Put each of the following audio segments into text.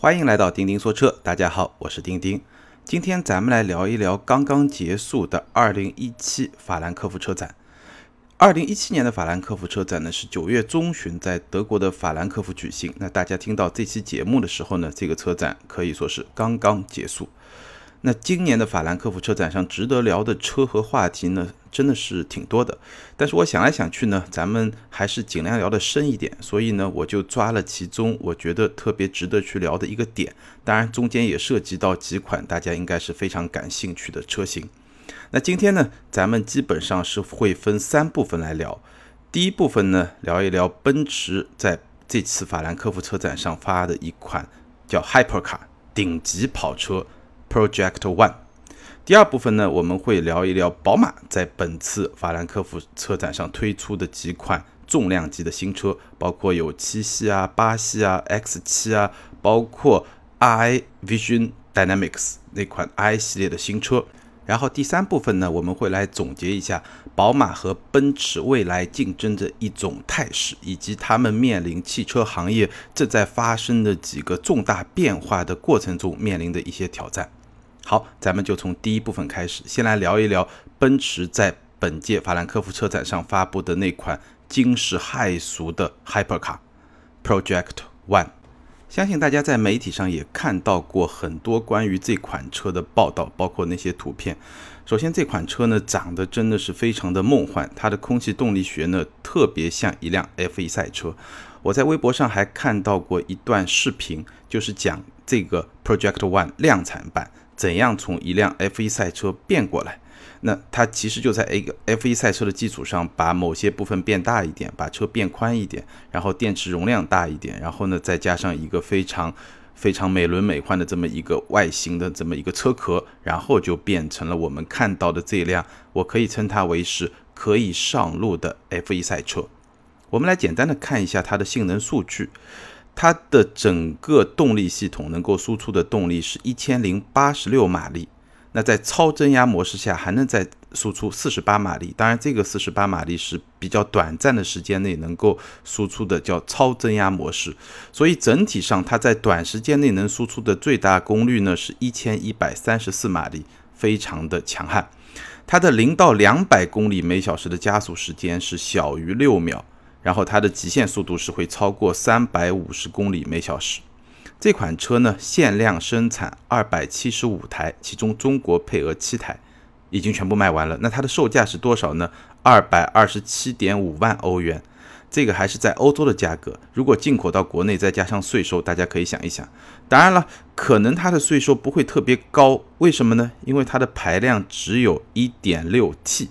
欢迎来到钉钉说车，大家好，我是钉钉。今天咱们来聊一聊刚刚结束的二零一七法兰克福车展。二零一七年的法兰克福车展呢，是九月中旬在德国的法兰克福举行。那大家听到这期节目的时候呢，这个车展可以说是刚刚结束。那今年的法兰克福车展上值得聊的车和话题呢，真的是挺多的。但是我想来想去呢，咱们还是尽量聊得深一点。所以呢，我就抓了其中我觉得特别值得去聊的一个点。当然，中间也涉及到几款大家应该是非常感兴趣的车型。那今天呢，咱们基本上是会分三部分来聊。第一部分呢，聊一聊奔驰在这次法兰克福车展上发的一款叫 Hypercar 顶级跑车。Project One，第二部分呢，我们会聊一聊宝马在本次法兰克福车展上推出的几款重量级的新车，包括有七系啊、八系啊、X 七啊，包括 i Vision Dynamics 那款 i 系列的新车。然后第三部分呢，我们会来总结一下宝马和奔驰未来竞争的一种态势，以及他们面临汽车行业正在发生的几个重大变化的过程中面临的一些挑战。好，咱们就从第一部分开始，先来聊一聊奔驰在本届法兰克福车展上发布的那款惊世骇俗的 Hypercar Project One。相信大家在媒体上也看到过很多关于这款车的报道，包括那些图片。首先，这款车呢长得真的是非常的梦幻，它的空气动力学呢特别像一辆 F1 赛车。我在微博上还看到过一段视频，就是讲这个 Project One 量产版。怎样从一辆 F1 赛车变过来？那它其实就在一个 F1 赛车的基础上，把某些部分变大一点，把车变宽一点，然后电池容量大一点，然后呢再加上一个非常非常美轮美奂的这么一个外形的这么一个车壳，然后就变成了我们看到的这辆，我可以称它为是可以上路的 F1 赛车。我们来简单的看一下它的性能数据。它的整个动力系统能够输出的动力是一千零八十六马力，那在超增压模式下还能再输出四十八马力。当然，这个四十八马力是比较短暂的时间内能够输出的，叫超增压模式。所以整体上，它在短时间内能输出的最大功率呢是一千一百三十四马力，非常的强悍。它的零到两百公里每小时的加速时间是小于六秒。然后它的极限速度是会超过三百五十公里每小时。这款车呢，限量生产二百七十五台，其中中国配额七台，已经全部卖完了。那它的售价是多少呢？二百二十七点五万欧元，这个还是在欧洲的价格。如果进口到国内再加上税收，大家可以想一想。当然了，可能它的税收不会特别高，为什么呢？因为它的排量只有一点六 T。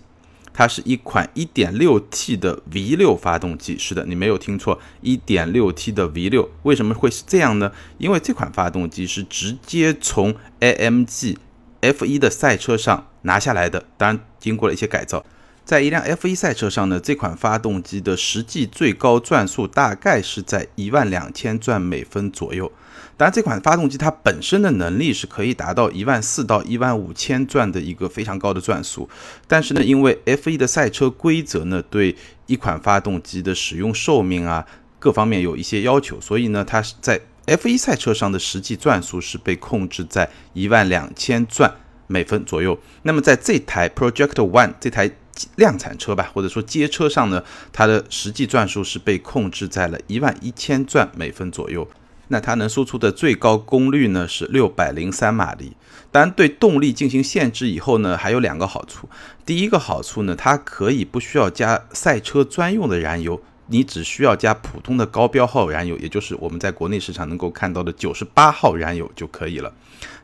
它是一款 1.6T 的 V6 发动机，是的，你没有听错，1.6T 的 V6。为什么会是这样呢？因为这款发动机是直接从 AMG F1 的赛车上拿下来的，当然经过了一些改造。在一辆 F1 赛车上呢，这款发动机的实际最高转速大概是在一万两千转每分左右。当然，这款发动机它本身的能力是可以达到一万四到一万五千转的一个非常高的转速，但是呢，因为 F1 的赛车规则呢，对一款发动机的使用寿命啊各方面有一些要求，所以呢，它在 F1 赛车上的实际转速是被控制在一万两千转每分左右。那么在这台 Project One 这台量产车吧，或者说街车上呢，它的实际转速是被控制在了一万一千转每分左右。那它能输出的最高功率呢是六百零三马力。当然，对动力进行限制以后呢，还有两个好处。第一个好处呢，它可以不需要加赛车专用的燃油，你只需要加普通的高标号燃油，也就是我们在国内市场能够看到的九十八号燃油就可以了。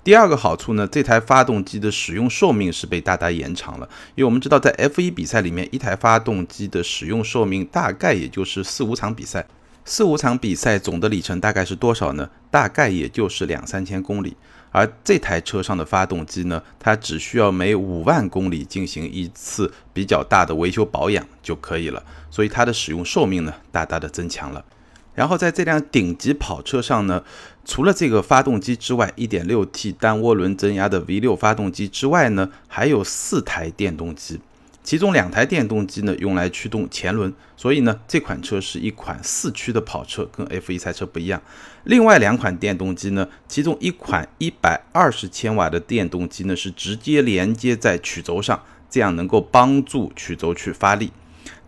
第二个好处呢，这台发动机的使用寿命是被大大延长了。因为我们知道，在 F1 比赛里面，一台发动机的使用寿命大概也就是四五场比赛。四五场比赛总的里程大概是多少呢？大概也就是两三千公里。而这台车上的发动机呢，它只需要每五万公里进行一次比较大的维修保养就可以了。所以它的使用寿命呢，大大的增强了。然后在这辆顶级跑车上呢，除了这个发动机之外，1.6T 单涡轮增压的 V6 发动机之外呢，还有四台电动机。其中两台电动机呢用来驱动前轮，所以呢这款车是一款四驱的跑车，跟 F1 赛车不一样。另外两款电动机呢，其中一款一百二十千瓦的电动机呢是直接连接在曲轴上，这样能够帮助曲轴去发力。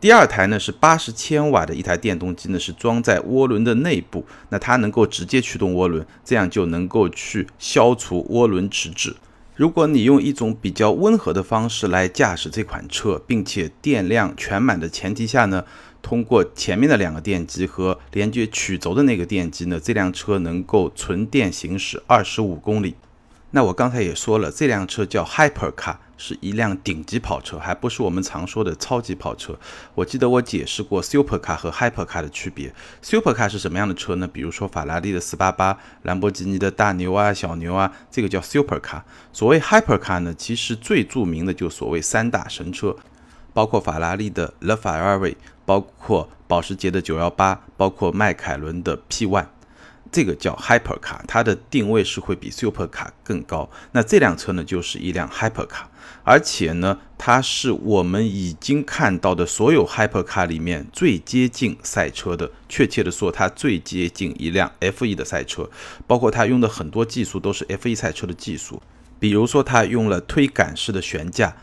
第二台呢是八十千瓦的一台电动机呢是装在涡轮的内部，那它能够直接驱动涡轮，这样就能够去消除涡轮迟滞。如果你用一种比较温和的方式来驾驶这款车，并且电量全满的前提下呢，通过前面的两个电机和连接曲轴的那个电机呢，这辆车能够纯电行驶二十五公里。那我刚才也说了，这辆车叫 Hypercar。是一辆顶级跑车，还不是我们常说的超级跑车。我记得我解释过 Supercar 和 Hypercar 的区别。Supercar 是什么样的车呢？比如说法拉利的488、兰博基尼的大牛啊、小牛啊，这个叫 Supercar。所谓 Hypercar 呢，其实最著名的就所谓三大神车，包括法拉利的 La Ferrari，包括保时捷的918，包括迈凯伦的 P1。这个叫 Hypercar，它的定位是会比 Supercar 更高。那这辆车呢，就是一辆 Hypercar，而且呢，它是我们已经看到的所有 Hypercar 里面最接近赛车的。确切的说，它最接近一辆 F1 的赛车，包括它用的很多技术都是 F1 赛车的技术，比如说它用了推杆式的悬架，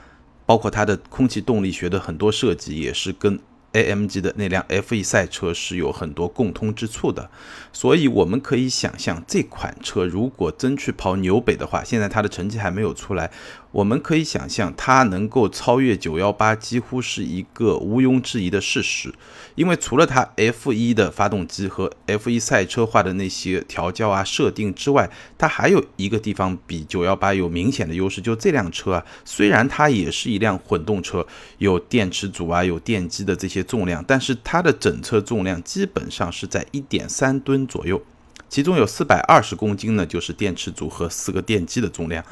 包括它的空气动力学的很多设计也是跟。AMG 的那辆 F1 赛车是有很多共通之处的，所以我们可以想象，这款车如果真去跑纽北的话，现在它的成绩还没有出来。我们可以想象，它能够超越918，几乎是一个毋庸置疑的事实。因为除了它 F1 的发动机和 F1 赛车化的那些调教啊、设定之外，它还有一个地方比918有明显的优势，就这辆车啊，虽然它也是一辆混动车，有电池组啊、有电机的这些重量，但是它的整车重量基本上是在1.3吨左右，其中有420公斤呢，就是电池组和四个电机的重量。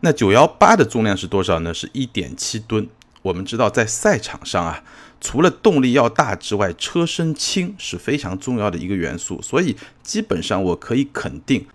那九幺八的重量是多少呢？是一点七吨。我们知道，在赛场上啊，除了动力要大之外，车身轻是非常重要的一个元素。所以，基本上我可以肯定，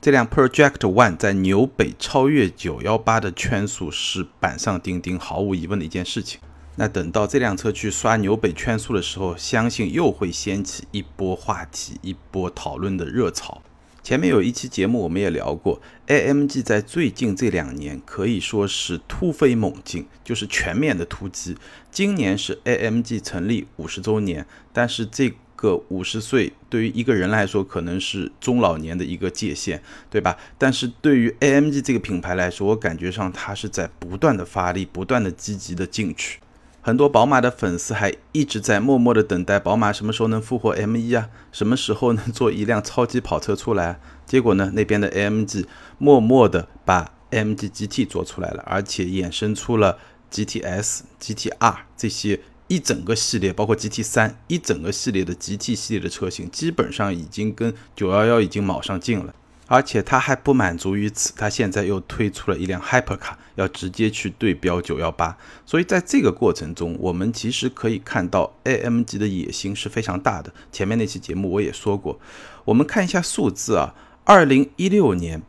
这辆 Project One 在纽北超越九幺八的圈速是板上钉钉、毫无疑问的一件事情。那等到这辆车去刷纽北圈速的时候，相信又会掀起一波话题、一波讨论的热潮。前面有一期节目，我们也聊过，AMG 在最近这两年可以说是突飞猛进，就是全面的突击。今年是 AMG 成立五十周年，但是这个五十岁对于一个人来说，可能是中老年的一个界限，对吧？但是对于 AMG 这个品牌来说，我感觉上它是在不断的发力，不断的积极的进取。很多宝马的粉丝还一直在默默的等待宝马什么时候能复活 M1 啊，什么时候能做一辆超级跑车出来？结果呢，那边的 AMG 默默的把 MG GT 做出来了，而且衍生出了 GTS、GTR 这些一整个系列，包括 GT3 一整个系列的 GT 系列的车型，基本上已经跟911已经卯上劲了。而且它还不满足于此，它现在又推出了一辆 Hypercar，要直接去对标918。所以在这个过程中，我们其实可以看到 AMG 的野心是非常大的。前面那期节目我也说过，我们看一下数字啊，2016年，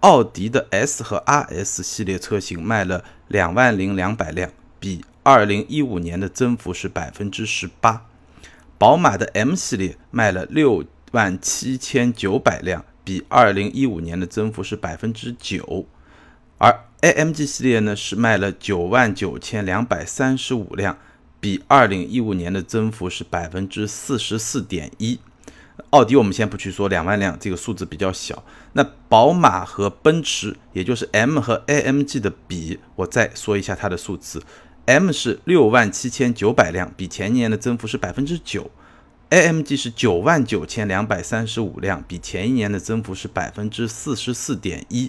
奥迪的 S 和 RS 系列车型卖了两万零两百辆，比2015年的增幅是百分之十八。宝马的 M 系列卖了六万七千九百辆。比二零一五年的增幅是百分之九，而 AMG 系列呢是卖了九万九千两百三十五辆，比二零一五年的增幅是百分之四十四点一。奥迪我们先不去说两万辆这个数字比较小，那宝马和奔驰，也就是 M 和 AMG 的比，我再说一下它的数字，M 是六万七千九百辆，比前年的增幅是百分之九。AMG 是九万九千两百三十五辆，比前一年的增幅是百分之四十四点一。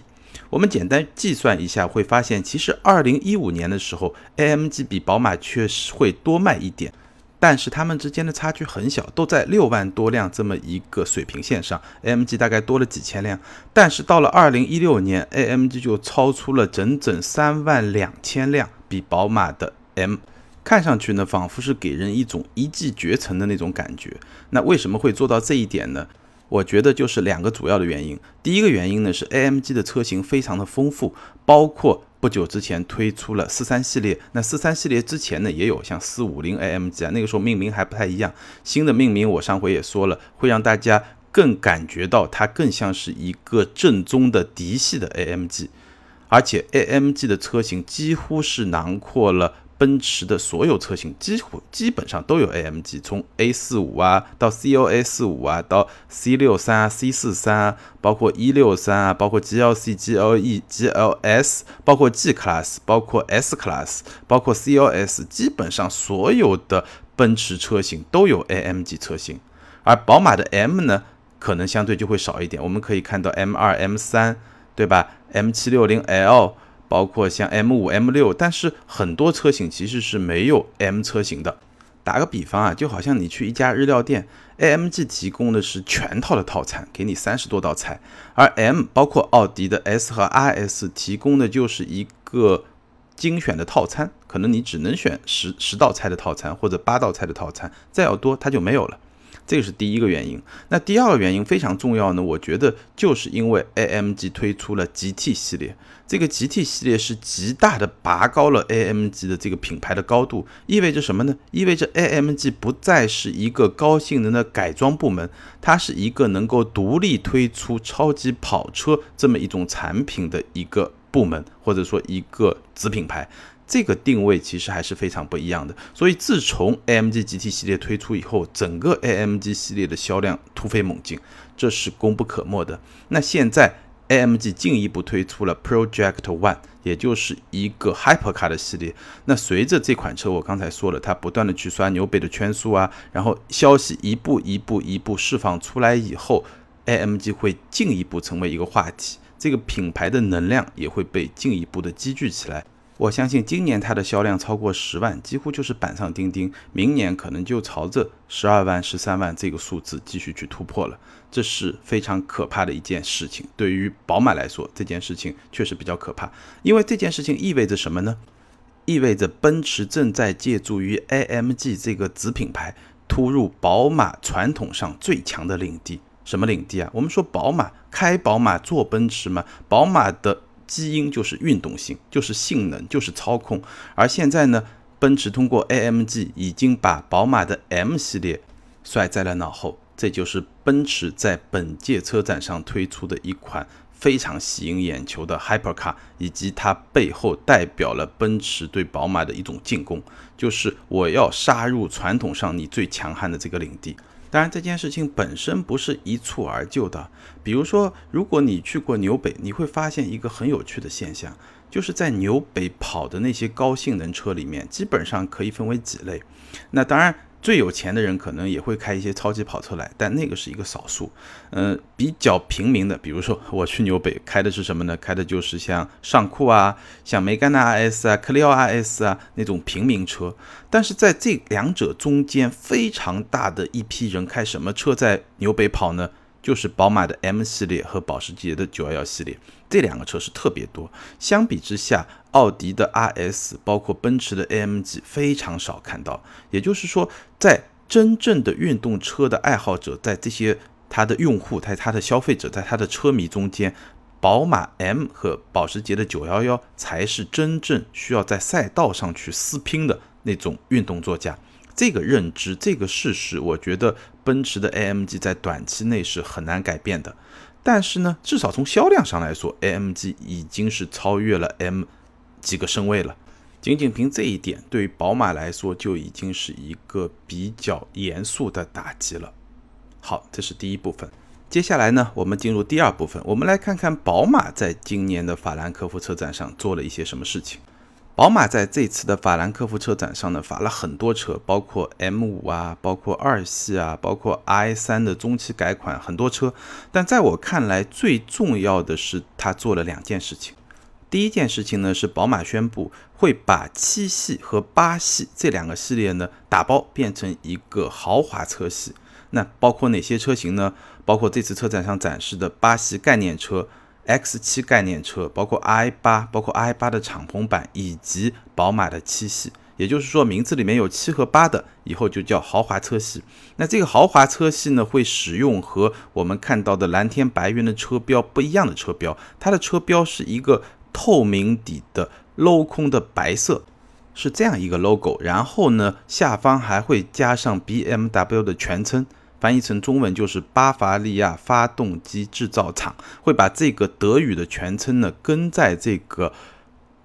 我们简单计算一下，会发现其实二零一五年的时候，AMG 比宝马确实会多卖一点，但是它们之间的差距很小，都在六万多辆这么一个水平线上。AMG 大概多了几千辆，但是到了二零一六年，AMG 就超出了整整三万两千辆，比宝马的 M。看上去呢，仿佛是给人一种一骑绝尘的那种感觉。那为什么会做到这一点呢？我觉得就是两个主要的原因。第一个原因呢是 AMG 的车型非常的丰富，包括不久之前推出了四三系列，那四三系列之前呢也有像四五零 AMG 啊，那个时候命名还不太一样。新的命名我上回也说了，会让大家更感觉到它更像是一个正宗的嫡系的 AMG，而且 AMG 的车型几乎是囊括了。奔驰的所有车型几乎基本上都有 AMG，从 A 四五啊到 CLA 四五啊到 C 六三啊 C 四三啊，包括 E 六三啊，包括 GLC、GLE、GLS，包括 G Class，包括 S Class，包括 CLS，基本上所有的奔驰车型都有 AMG 车型，而宝马的 M 呢，可能相对就会少一点。我们可以看到 M 二、M 三，对吧？M 七六零 L。包括像 M 五、M 六，但是很多车型其实是没有 M 车型的。打个比方啊，就好像你去一家日料店，AMG 提供的是全套的套餐，给你三十多道菜，而 M 包括奥迪的 S 和 RS 提供的就是一个精选的套餐，可能你只能选十十道菜的套餐或者八道菜的套餐，再要多它就没有了。这是第一个原因。那第二个原因非常重要呢，我觉得就是因为 AMG 推出了 GT 系列，这个 GT 系列是极大的拔高了 AMG 的这个品牌的高度，意味着什么呢？意味着 AMG 不再是一个高性能的改装部门，它是一个能够独立推出超级跑车这么一种产品的一个部门，或者说一个子品牌。这个定位其实还是非常不一样的，所以自从 AMG GT 系列推出以后，整个 AMG 系列的销量突飞猛进，这是功不可没的。那现在 AMG 进一步推出了 Project One，也就是一个 Hypercar 的系列。那随着这款车，我刚才说了，它不断的去刷纽北的圈速啊，然后消息一步一步一步释放出来以后，AMG 会进一步成为一个话题，这个品牌的能量也会被进一步的积聚起来。我相信今年它的销量超过十万，几乎就是板上钉钉。明年可能就朝着十二万、十三万这个数字继续去突破了，这是非常可怕的一件事情。对于宝马来说，这件事情确实比较可怕，因为这件事情意味着什么呢？意味着奔驰正在借助于 AMG 这个子品牌，突入宝马传统上最强的领地。什么领地啊？我们说宝马开宝马坐奔驰嘛，宝马的。基因就是运动性，就是性能，就是操控。而现在呢，奔驰通过 AMG 已经把宝马的 M 系列甩在了脑后。这就是奔驰在本届车展上推出的一款非常吸引眼球的 Hypercar，以及它背后代表了奔驰对宝马的一种进攻，就是我要杀入传统上你最强悍的这个领地。当然，这件事情本身不是一蹴而就的。比如说，如果你去过纽北，你会发现一个很有趣的现象，就是在纽北跑的那些高性能车里面，基本上可以分为几类。那当然。最有钱的人可能也会开一些超级跑车来，但那个是一个少数。嗯，比较平民的，比如说我去纽北开的是什么呢？开的就是像尚酷啊、像梅甘娜 RS 啊、克利奥 RS 啊那种平民车。但是在这两者中间，非常大的一批人开什么车在纽北跑呢？就是宝马的 M 系列和保时捷的911系列，这两个车是特别多。相比之下，奥迪的 RS，包括奔驰的 AMG 非常少看到。也就是说，在真正的运动车的爱好者，在这些他的用户，在他的消费者，在他的车迷中间，宝马 M 和保时捷的911才是真正需要在赛道上去撕拼的那种运动座驾。这个认知，这个事实，我觉得奔驰的 AMG 在短期内是很难改变的。但是呢，至少从销量上来说，AMG 已经是超越了 M 几个身位了。仅仅凭这一点，对于宝马来说就已经是一个比较严肃的打击了。好，这是第一部分。接下来呢，我们进入第二部分，我们来看看宝马在今年的法兰克福车展上做了一些什么事情。宝马在这次的法兰克福车展上呢，发了很多车，包括 M5 啊，包括二系啊，包括 i3 的中期改款，很多车。但在我看来，最重要的是它做了两件事情。第一件事情呢，是宝马宣布会把七系和八系这两个系列呢打包变成一个豪华车系。那包括哪些车型呢？包括这次车展上展示的八系概念车。X7 概念车，包括 i8，包括 i8 的敞篷版，以及宝马的七系，也就是说名字里面有七和八的，以后就叫豪华车系。那这个豪华车系呢，会使用和我们看到的蓝天白云的车标不一样的车标，它的车标是一个透明底的镂空的白色，是这样一个 logo。然后呢，下方还会加上 BMW 的全称，翻译成中文就是巴伐利亚发动机制造厂。会把这个德语的全称呢跟在这个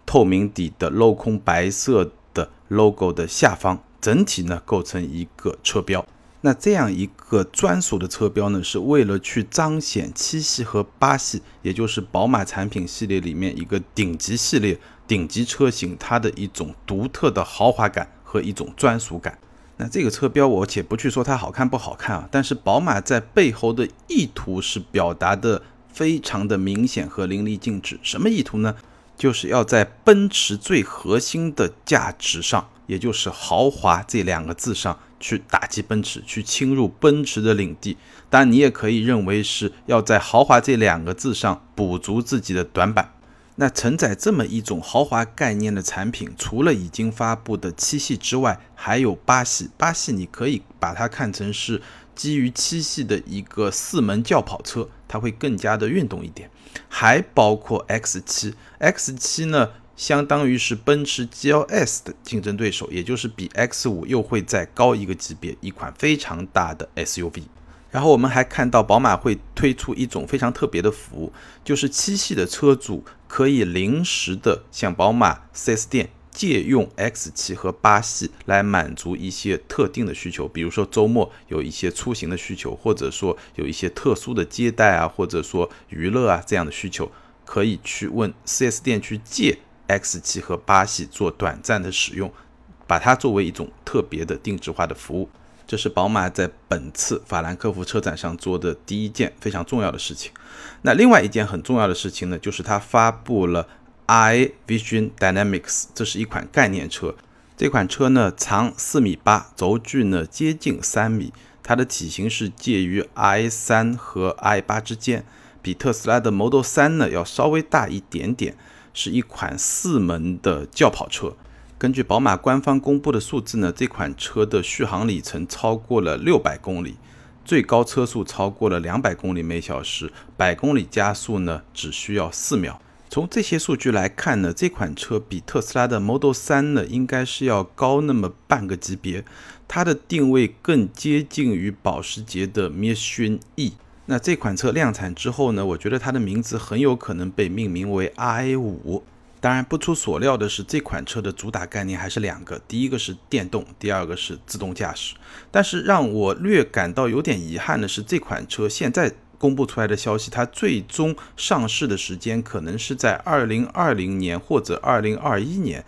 透明底的镂空白色的 logo 的下方，整体呢构成一个车标。那这样一个专属的车标呢，是为了去彰显七系和八系，也就是宝马产品系列里面一个顶级系列、顶级车型它的一种独特的豪华感和一种专属感。那这个车标我且不去说它好看不好看啊，但是宝马在背后的意图是表达的非常的明显和淋漓尽致。什么意图呢？就是要在奔驰最核心的价值上，也就是豪华这两个字上。去打击奔驰，去侵入奔驰的领地。当然，你也可以认为是要在豪华这两个字上补足自己的短板。那承载这么一种豪华概念的产品，除了已经发布的七系之外，还有八系。八系你可以把它看成是基于七系的一个四门轿跑车，它会更加的运动一点。还包括 X 七，X 七呢？相当于是奔驰 GLS 的竞争对手，也就是比 X5 又会再高一个级别，一款非常大的 SUV。然后我们还看到宝马会推出一种非常特别的服务，就是七系的车主可以临时的向宝马 4S 店借用 X7 和八系来满足一些特定的需求，比如说周末有一些出行的需求，或者说有一些特殊的接待啊，或者说娱乐啊这样的需求，可以去问 4S 店去借。X 七和八系做短暂的使用，把它作为一种特别的定制化的服务，这是宝马在本次法兰克福车展上做的第一件非常重要的事情。那另外一件很重要的事情呢，就是它发布了 i Vision Dynamics，这是一款概念车。这款车呢长四米八，轴距呢接近三米，它的体型是介于 i 三和 i 八之间，比特斯拉的 Model 三呢要稍微大一点点。是一款四门的轿跑车。根据宝马官方公布的数字呢，这款车的续航里程超过了六百公里，最高车速超过了两百公里每小时，百公里加速呢只需要四秒。从这些数据来看呢，这款车比特斯拉的 Model 3呢应该是要高那么半个级别，它的定位更接近于保时捷的 Mission E。那这款车量产之后呢？我觉得它的名字很有可能被命名为 i 五。当然，不出所料的是，这款车的主打概念还是两个，第一个是电动，第二个是自动驾驶。但是让我略感到有点遗憾的是，这款车现在公布出来的消息，它最终上市的时间可能是在二零二零年或者二零二一年。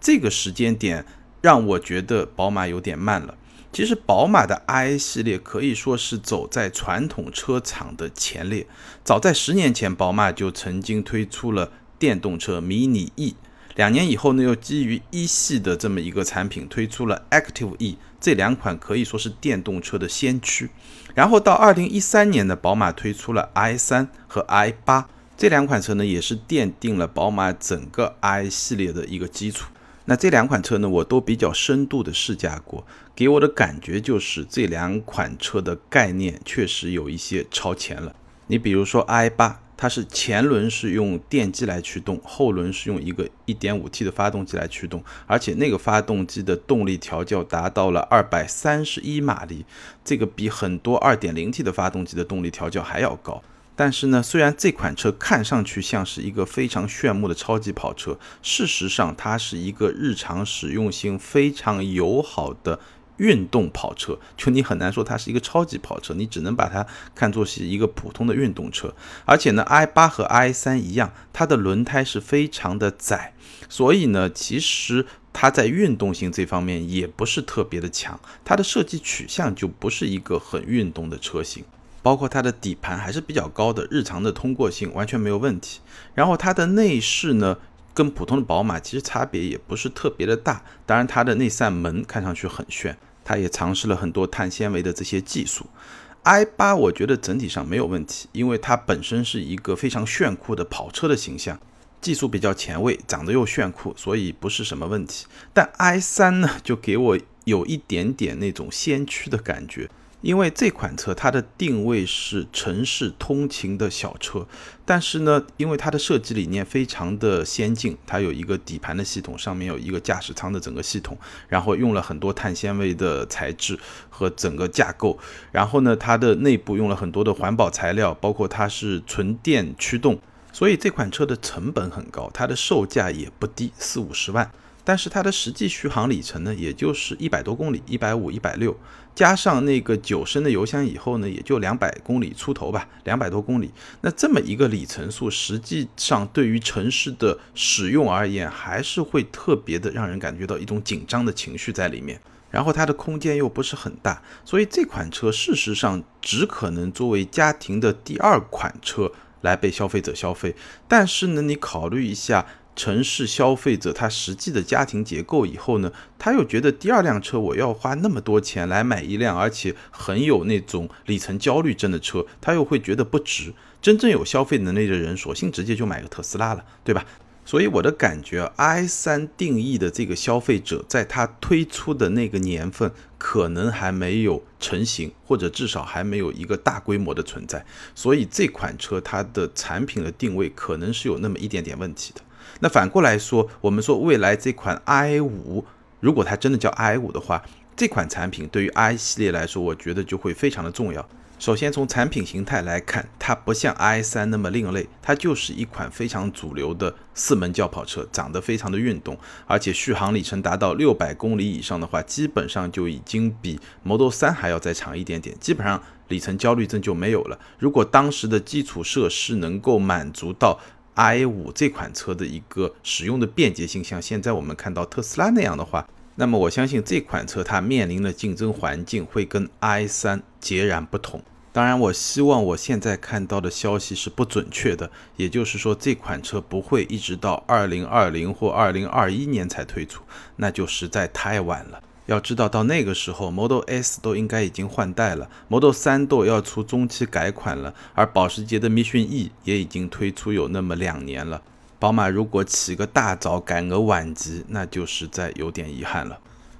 这个时间点让我觉得宝马有点慢了。其实宝马的 i 系列可以说是走在传统车厂的前列。早在十年前，宝马就曾经推出了电动车迷你 E。两年以后呢，又基于一系的这么一个产品推出了 Active E。这两款可以说是电动车的先驱。然后到二零一三年呢，宝马推出了 i 三和 i 八，这两款车呢也是奠定了宝马整个 i 系列的一个基础。那这两款车呢，我都比较深度的试驾过，给我的感觉就是这两款车的概念确实有一些超前了。你比如说 i 八，它是前轮是用电机来驱动，后轮是用一个 1.5T 的发动机来驱动，而且那个发动机的动力调教达到了231马力，这个比很多 2.0T 的发动机的动力调教还要高。但是呢，虽然这款车看上去像是一个非常炫目的超级跑车，事实上它是一个日常使用性非常友好的运动跑车。就你很难说它是一个超级跑车，你只能把它看作是一个普通的运动车。而且呢，i 八和 i 三一样，它的轮胎是非常的窄，所以呢，其实它在运动性这方面也不是特别的强。它的设计取向就不是一个很运动的车型。包括它的底盘还是比较高的，日常的通过性完全没有问题。然后它的内饰呢，跟普通的宝马其实差别也不是特别的大。当然，它的那扇门看上去很炫，它也尝试了很多碳纤维的这些技术。i 八我觉得整体上没有问题，因为它本身是一个非常炫酷的跑车的形象，技术比较前卫，长得又炫酷，所以不是什么问题。但 i 三呢，就给我有一点点那种先驱的感觉。因为这款车它的定位是城市通勤的小车，但是呢，因为它的设计理念非常的先进，它有一个底盘的系统，上面有一个驾驶舱的整个系统，然后用了很多碳纤维的材质和整个架构，然后呢，它的内部用了很多的环保材料，包括它是纯电驱动，所以这款车的成本很高，它的售价也不低，四五十万。但是它的实际续航里程呢，也就是一百多公里，一百五、一百六，加上那个九升的油箱以后呢，也就两百公里出头吧，两百多公里。那这么一个里程数，实际上对于城市的使用而言，还是会特别的让人感觉到一种紧张的情绪在里面。然后它的空间又不是很大，所以这款车事实上只可能作为家庭的第二款车来被消费者消费。但是呢，你考虑一下。城市消费者他实际的家庭结构以后呢，他又觉得第二辆车我要花那么多钱来买一辆，而且很有那种里程焦虑症的车，他又会觉得不值。真正有消费能力的人，索性直接就买个特斯拉了，对吧？所以我的感觉，i 三定义的这个消费者，在它推出的那个年份，可能还没有成型，或者至少还没有一个大规模的存在。所以这款车它的产品的定位可能是有那么一点点问题的。那反过来说，我们说未来这款 i 五，如果它真的叫 i 五的话，这款产品对于 i 系列来说，我觉得就会非常的重要。首先从产品形态来看，它不像 i 三那么另类，它就是一款非常主流的四门轿跑车，长得非常的运动，而且续航里程达到六百公里以上的话，基本上就已经比 Model 3还要再长一点点，基本上里程焦虑症就没有了。如果当时的基础设施能够满足到。I 五这款车的一个使用的便捷性，像现在我们看到特斯拉那样的话，那么我相信这款车它面临的竞争环境会跟 i 三截然不同。当然，我希望我现在看到的消息是不准确的，也就是说这款车不会一直到二零二零或二零二一年才推出，那就实在太晚了。要知道，到那个时候，Model S 都应该已经换代了，Model 3都要出中期改款了，而保时捷的 Mission E 也已经推出有那么两年了。宝马如果起个大早赶个晚集，那就实在有点遗憾了。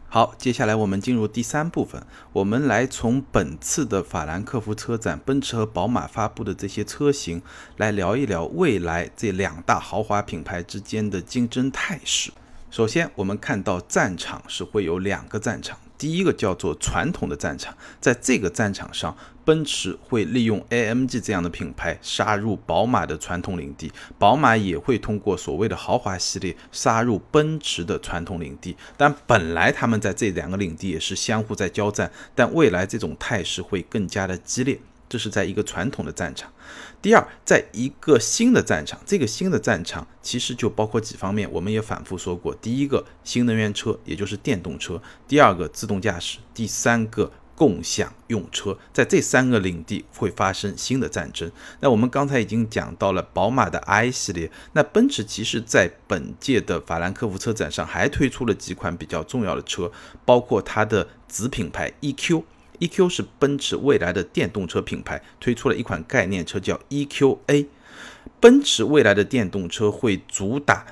好，接下来我们进入第三部分，我们来从本次的法兰克福车展，奔驰和宝马发布的这些车型，来聊一聊未来这两大豪华品牌之间的竞争态势。首先，我们看到战场是会有两个战场，第一个叫做传统的战场，在这个战场上，奔驰会利用 AMG 这样的品牌杀入宝马的传统领地，宝马也会通过所谓的豪华系列杀入奔驰的传统领地。但本来他们在这两个领地也是相互在交战，但未来这种态势会更加的激烈。这是在一个传统的战场。第二，在一个新的战场，这个新的战场其实就包括几方面，我们也反复说过。第一个，新能源车，也就是电动车；第二个，自动驾驶；第三个，共享用车。在这三个领地会发生新的战争。那我们刚才已经讲到了宝马的 i 系列，那奔驰其实在本届的法兰克福车展上还推出了几款比较重要的车，包括它的子品牌 EQ。EQ 是奔驰未来的电动车品牌，推出了一款概念车叫 EQA。奔驰未来的电动车会主打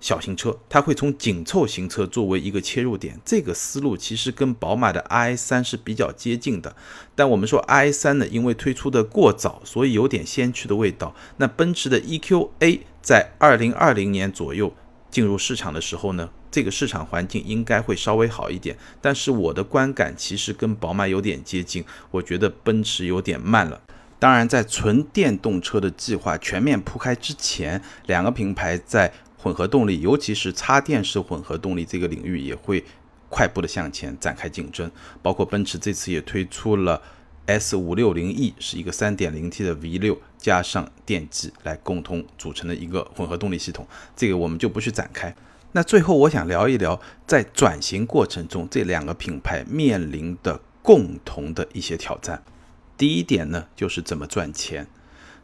小型车，它会从紧凑型车作为一个切入点。这个思路其实跟宝马的 i3 是比较接近的。但我们说 i3 呢，因为推出的过早，所以有点先驱的味道。那奔驰的 EQA 在2020年左右进入市场的时候呢？这个市场环境应该会稍微好一点，但是我的观感其实跟宝马有点接近，我觉得奔驰有点慢了。当然，在纯电动车的计划全面铺开之前，两个品牌在混合动力，尤其是插电式混合动力这个领域也会快步的向前展开竞争。包括奔驰这次也推出了 S 五六零 E，是一个三点零 T 的 V 六加上电机来共同组成的一个混合动力系统，这个我们就不去展开。那最后，我想聊一聊，在转型过程中，这两个品牌面临的共同的一些挑战。第一点呢，就是怎么赚钱。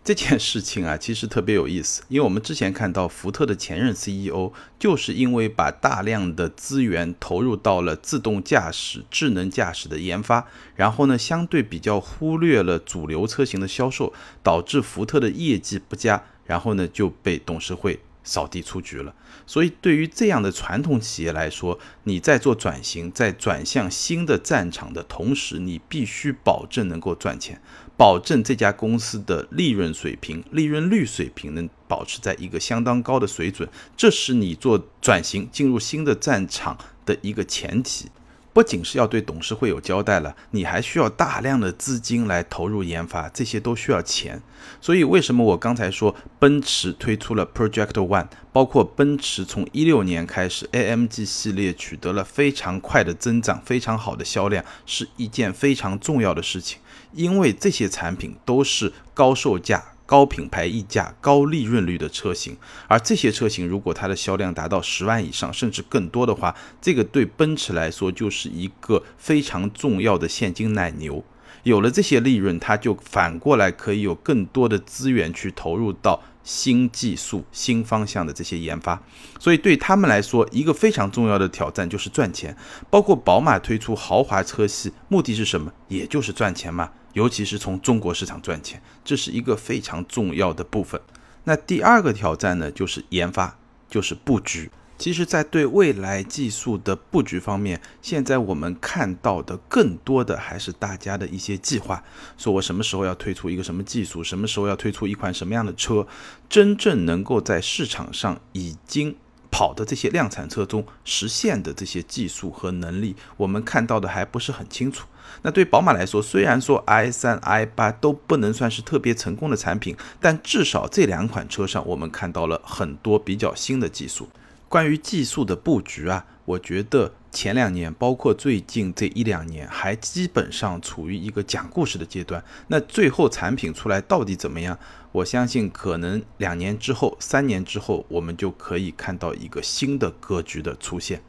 这件事情啊，其实特别有意思，因为我们之前看到福特的前任 CEO，就是因为把大量的资源投入到了自动驾驶、智能驾驶的研发，然后呢，相对比较忽略了主流车型的销售，导致福特的业绩不佳，然后呢，就被董事会。扫地出局了。所以，对于这样的传统企业来说，你在做转型，在转向新的战场的同时，你必须保证能够赚钱，保证这家公司的利润水平、利润率水平能保持在一个相当高的水准，这是你做转型进入新的战场的一个前提。不仅是要对董事会有交代了，你还需要大量的资金来投入研发，这些都需要钱。所以为什么我刚才说奔驰推出了 Project One，包括奔驰从一六年开始 AMG 系列取得了非常快的增长，非常好的销量，是一件非常重要的事情，因为这些产品都是高售价。高品牌溢价、高利润率的车型，而这些车型如果它的销量达到十万以上，甚至更多的话，这个对奔驰来说就是一个非常重要的现金奶牛。有了这些利润，它就反过来可以有更多的资源去投入到新技术、新方向的这些研发。所以对他们来说，一个非常重要的挑战就是赚钱。包括宝马推出豪华车系，目的是什么？也就是赚钱嘛。尤其是从中国市场赚钱，这是一个非常重要的部分。那第二个挑战呢，就是研发，就是布局。其实，在对未来技术的布局方面，现在我们看到的更多的还是大家的一些计划，说我什么时候要推出一个什么技术，什么时候要推出一款什么样的车，真正能够在市场上已经。跑的这些量产车中实现的这些技术和能力，我们看到的还不是很清楚。那对宝马来说，虽然说 i 三、i 八都不能算是特别成功的产品，但至少这两款车上我们看到了很多比较新的技术。关于技术的布局啊，我觉得前两年，包括最近这一两年，还基本上处于一个讲故事的阶段。那最后产品出来到底怎么样？我相信可能两年之后、三年之后，我们就可以看到一个新的格局的出现。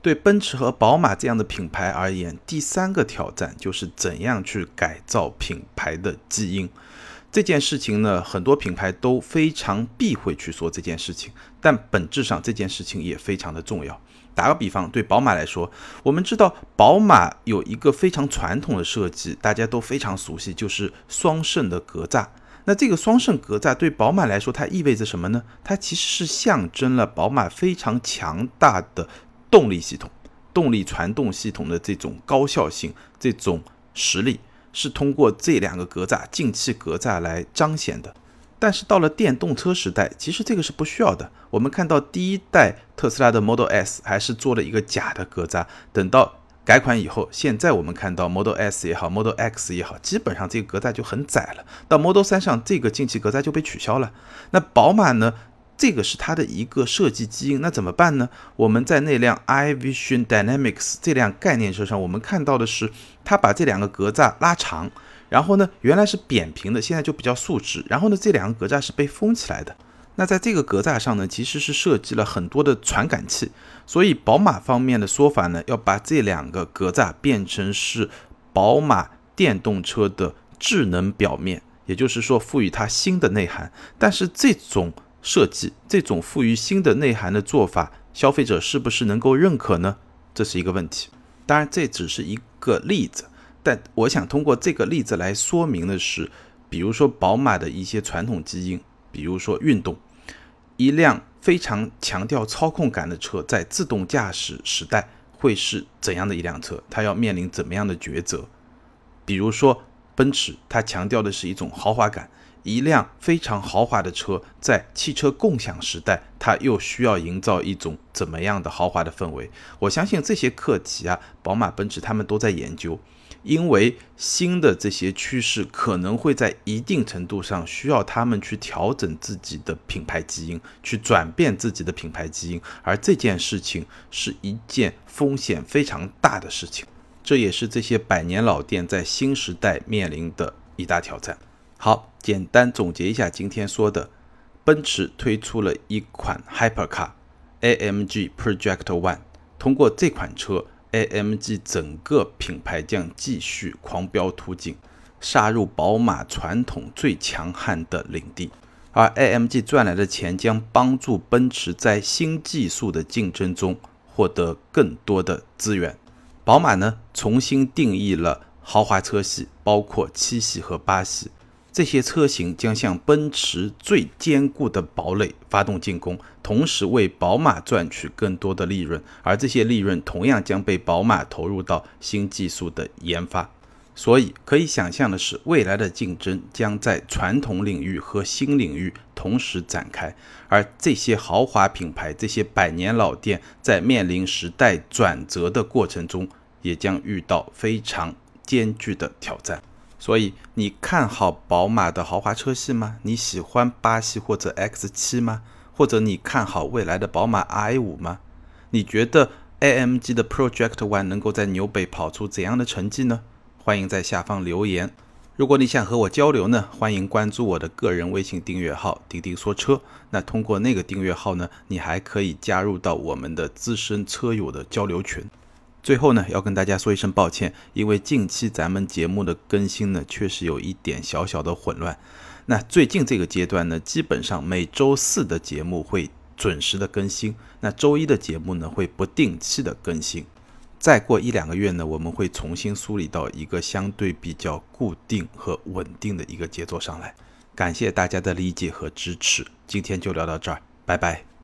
对奔驰和宝马这样的品牌而言，第三个挑战就是怎样去改造品牌的基因。这件事情呢，很多品牌都非常避讳去说这件事情，但本质上这件事情也非常的重要。打个比方，对宝马来说，我们知道宝马有一个非常传统的设计，大家都非常熟悉，就是双肾的格栅。那这个双肾格栅对宝马来说，它意味着什么呢？它其实是象征了宝马非常强大的动力系统、动力传动系统的这种高效性、这种实力。是通过这两个格栅进气格栅来彰显的，但是到了电动车时代，其实这个是不需要的。我们看到第一代特斯拉的 Model S 还是做了一个假的格栅，等到改款以后，现在我们看到 Model S 也好，Model X 也好，基本上这个格栅就很窄了。到 Model 3上，这个进气格栅就被取消了。那宝马呢？这个是它的一个设计基因，那怎么办呢？我们在那辆 iVision Dynamics 这辆概念车上，我们看到的是它把这两个格栅拉长，然后呢，原来是扁平的，现在就比较竖直，然后呢，这两个格栅是被封起来的。那在这个格栅上呢，其实是设计了很多的传感器，所以宝马方面的说法呢，要把这两个格栅变成是宝马电动车的智能表面，也就是说赋予它新的内涵。但是这种设计这种赋予新的内涵的做法，消费者是不是能够认可呢？这是一个问题。当然，这只是一个例子，但我想通过这个例子来说明的是，比如说宝马的一些传统基因，比如说运动，一辆非常强调操控感的车，在自动驾驶时代会是怎样的一辆车？它要面临怎么样的抉择？比如说奔驰，它强调的是一种豪华感。一辆非常豪华的车，在汽车共享时代，它又需要营造一种怎么样的豪华的氛围？我相信这些课题啊，宝马、奔驰他们都在研究，因为新的这些趋势可能会在一定程度上需要他们去调整自己的品牌基因，去转变自己的品牌基因，而这件事情是一件风险非常大的事情，这也是这些百年老店在新时代面临的一大挑战。好，简单总结一下今天说的，奔驰推出了一款 Hypercar，AMG Project One。通过这款车，AMG 整个品牌将继续狂飙突进，杀入宝马传统最强悍的领地。而 AMG 赚来的钱将帮助奔驰在新技术的竞争中获得更多的资源。宝马呢，重新定义了豪华车系，包括七系和八系。这些车型将向奔驰最坚固的堡垒发动进攻，同时为宝马赚取更多的利润，而这些利润同样将被宝马投入到新技术的研发。所以可以想象的是，未来的竞争将在传统领域和新领域同时展开，而这些豪华品牌、这些百年老店在面临时代转折的过程中，也将遇到非常艰巨的挑战。所以，你看好宝马的豪华车系吗？你喜欢八系或者 X 七吗？或者你看好未来的宝马 i 五吗？你觉得 AMG 的 Project One 能够在纽北跑出怎样的成绩呢？欢迎在下方留言。如果你想和我交流呢，欢迎关注我的个人微信订阅号“钉钉说车”。那通过那个订阅号呢，你还可以加入到我们的资深车友的交流群。最后呢，要跟大家说一声抱歉，因为近期咱们节目的更新呢，确实有一点小小的混乱。那最近这个阶段呢，基本上每周四的节目会准时的更新，那周一的节目呢，会不定期的更新。再过一两个月呢，我们会重新梳理到一个相对比较固定和稳定的一个节奏上来。感谢大家的理解和支持，今天就聊到这儿，拜拜。